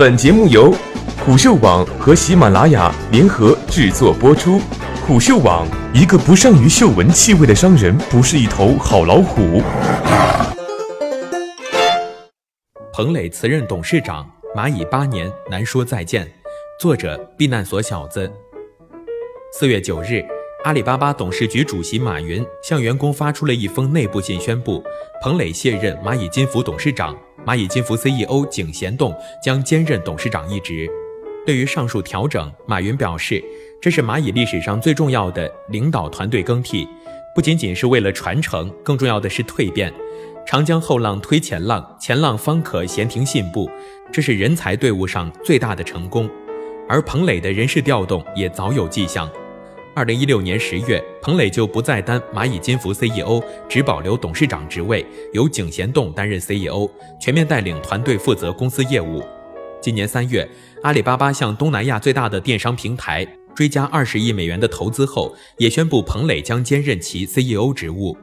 本节目由虎嗅网和喜马拉雅联合制作播出。虎嗅网：一个不善于嗅闻气味的商人，不是一头好老虎。彭磊辞任董事长，蚂蚁八年难说再见。作者：避难所小子。四月九日。阿里巴巴董事局主席马云向员工发出了一封内部信，宣布彭磊卸任蚂蚁金服董事长，蚂蚁金服 CEO 井贤栋将兼任董事长一职。对于上述调整，马云表示，这是蚂蚁历史上最重要的领导团队更替，不仅仅是为了传承，更重要的是蜕变。长江后浪推前浪，前浪方可闲庭信步，这是人才队伍上最大的成功。而彭磊的人事调动也早有迹象。二零一六年十月，彭磊就不再担蚂蚁金服 CEO，只保留董事长职位，由井贤栋担任 CEO，全面带领团队负责公司业务。今年三月，阿里巴巴向东南亚最大的电商平台追加二十亿美元的投资后，也宣布彭磊将兼任其 CEO 职务。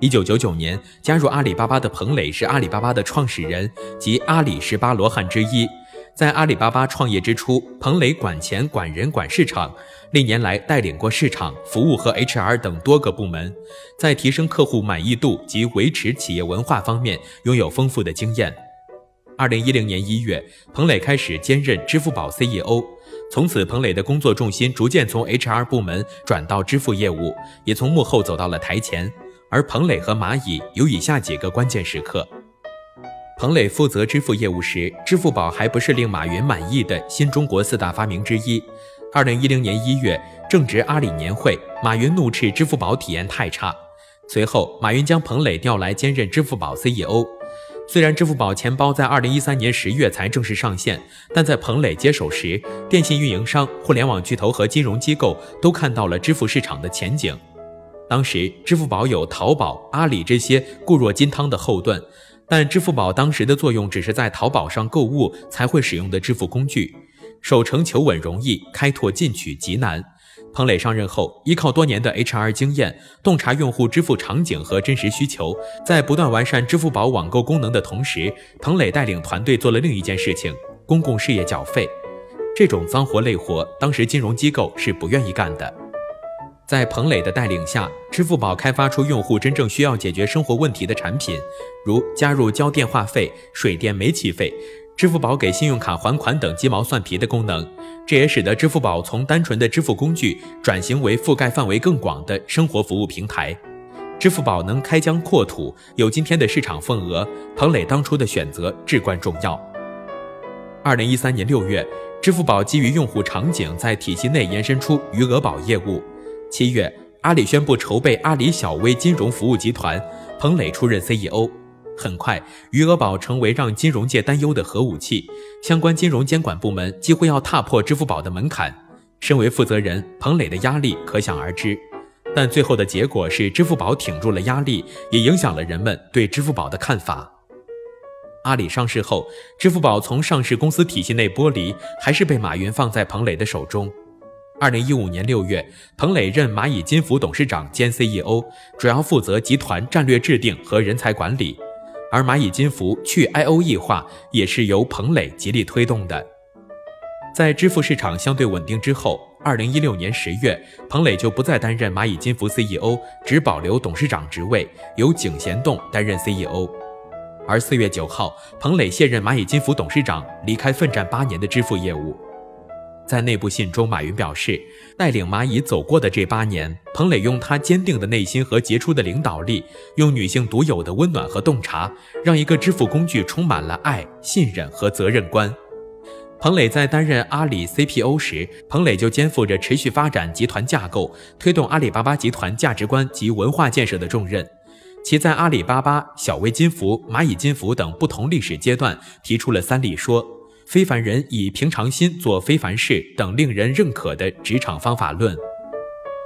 一九九九年加入阿里巴巴的彭磊是阿里巴巴的创始人及阿里十八罗汉之一。在阿里巴巴创业之初，彭磊管钱、管人、管市场，历年来带领过市场、服务和 HR 等多个部门，在提升客户满意度及维持企业文化方面拥有丰富的经验。二零一零年一月，彭磊开始兼任支付宝 CEO，从此彭磊的工作重心逐渐从 HR 部门转到支付业务，也从幕后走到了台前。而彭磊和蚂蚁有以下几个关键时刻。彭磊负责支付业务时，支付宝还不是令马云满意的新中国四大发明之一。二零一零年一月，正值阿里年会，马云怒斥支付宝体验太差。随后，马云将彭磊调来兼任支付宝 CEO。虽然支付宝钱包在二零一三年十月才正式上线，但在彭磊接手时，电信运营商、互联网巨头和金融机构都看到了支付市场的前景。当时，支付宝有淘宝、阿里这些固若金汤的后盾。但支付宝当时的作用只是在淘宝上购物才会使用的支付工具，守成求稳容易，开拓进取极难。彭磊上任后，依靠多年的 HR 经验，洞察用户支付场景和真实需求，在不断完善支付宝网购功能的同时，彭磊带领团队做了另一件事情：公共事业缴费。这种脏活累活，当时金融机构是不愿意干的。在彭磊的带领下，支付宝开发出用户真正需要解决生活问题的产品，如加入交电话费、水电煤气费、支付宝给信用卡还款等鸡毛蒜皮的功能。这也使得支付宝从单纯的支付工具转型为覆盖范围更广的生活服务平台。支付宝能开疆扩土，有今天的市场份额，彭磊当初的选择至关重要。二零一三年六月，支付宝基于用户场景，在体系内延伸出余额宝业务。七月，阿里宣布筹备阿里小微金融服务集团，彭磊出任 CEO。很快，余额宝成为让金融界担忧的核武器，相关金融监管部门几乎要踏破支付宝的门槛。身为负责人，彭磊的压力可想而知。但最后的结果是，支付宝挺住了压力，也影响了人们对支付宝的看法。阿里上市后，支付宝从上市公司体系内剥离，还是被马云放在彭磊的手中。二零一五年六月，彭磊任蚂蚁金服董事长兼 CEO，主要负责集团战略制定和人才管理。而蚂蚁金服去 IOE 化也是由彭磊极力推动的。在支付市场相对稳定之后，二零一六年十月，彭磊就不再担任蚂蚁金服 CEO，只保留董事长职位，由井贤栋担任 CEO。而四月九号，彭磊卸任蚂蚁金服董事长，离开奋战八年的支付业务。在内部信中，马云表示，带领蚂蚁走过的这八年，彭磊用他坚定的内心和杰出的领导力，用女性独有的温暖和洞察，让一个支付工具充满了爱、信任和责任观。彭磊在担任阿里 CPO 时，彭磊就肩负着持续发展集团架构、推动阿里巴巴集团价值观及文化建设的重任。其在阿里巴巴、小微金服、蚂蚁金服等不同历史阶段，提出了三力说。非凡人以平常心做非凡事等令人认可的职场方法论。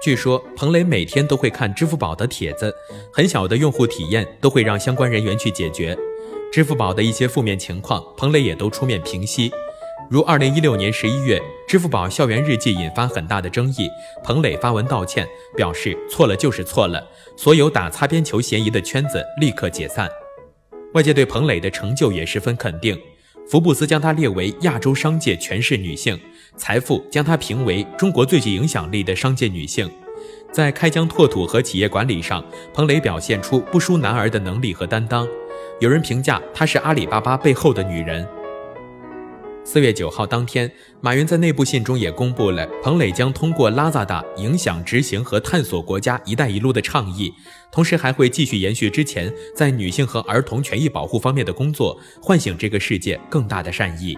据说彭磊每天都会看支付宝的帖子，很小的用户体验都会让相关人员去解决。支付宝的一些负面情况，彭磊也都出面平息。如二零一六年十一月，支付宝校园日记引发很大的争议，彭磊发文道歉，表示错了就是错了，所有打擦边球嫌疑的圈子立刻解散。外界对彭磊的成就也十分肯定。福布斯将她列为亚洲商界权势女性，财富将她评为中国最具影响力的商界女性。在开疆拓土和企业管理上，彭蕾表现出不输男儿的能力和担当。有人评价她是阿里巴巴背后的女人。四月九号当天，马云在内部信中也公布了彭磊将通过拉 d 达影响、执行和探索国家“一带一路”的倡议，同时还会继续延续之前在女性和儿童权益保护方面的工作，唤醒这个世界更大的善意。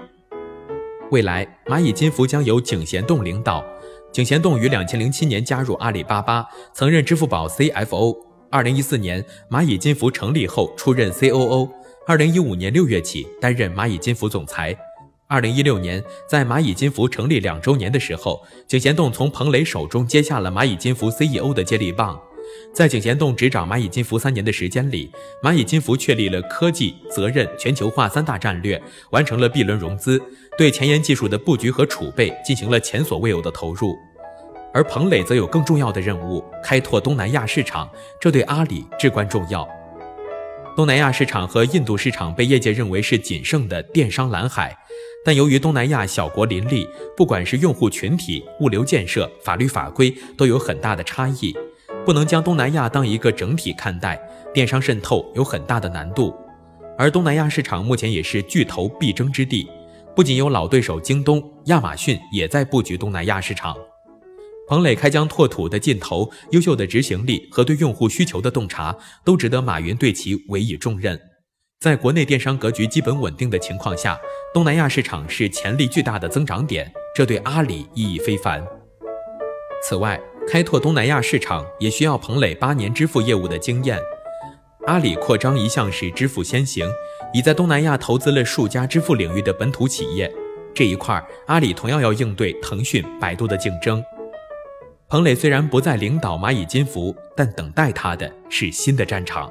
未来，蚂蚁金服将由井贤栋领导。井贤栋于两千零七年加入阿里巴巴，曾任支付宝 CFO。二零一四年，蚂蚁金服成立后出任 COO。二零一五年六月起担任蚂蚁金服总裁。二零一六年，在蚂蚁金服成立两周年的时候，井贤栋从彭磊手中接下了蚂蚁金服 CEO 的接力棒。在井贤栋执掌蚂蚁金服三年的时间里，蚂蚁金服确立了科技、责任、全球化三大战略，完成了 B 轮融资，对前沿技术的布局和储备进行了前所未有的投入。而彭磊则有更重要的任务，开拓东南亚市场，这对阿里至关重要。东南亚市场和印度市场被业界认为是仅剩的电商蓝海。但由于东南亚小国林立，不管是用户群体、物流建设、法律法规都有很大的差异，不能将东南亚当一个整体看待，电商渗透有很大的难度。而东南亚市场目前也是巨头必争之地，不仅有老对手京东、亚马逊也在布局东南亚市场。彭磊开疆拓土的劲头、优秀的执行力和对用户需求的洞察，都值得马云对其委以重任。在国内电商格局基本稳定的情况下，东南亚市场是潜力巨大的增长点，这对阿里意义非凡。此外，开拓东南亚市场也需要彭磊八年支付业务的经验。阿里扩张一向是支付先行，已在东南亚投资了数家支付领域的本土企业，这一块阿里同样要应对腾讯、百度的竞争。彭磊虽然不再领导蚂蚁金服，但等待他的是新的战场。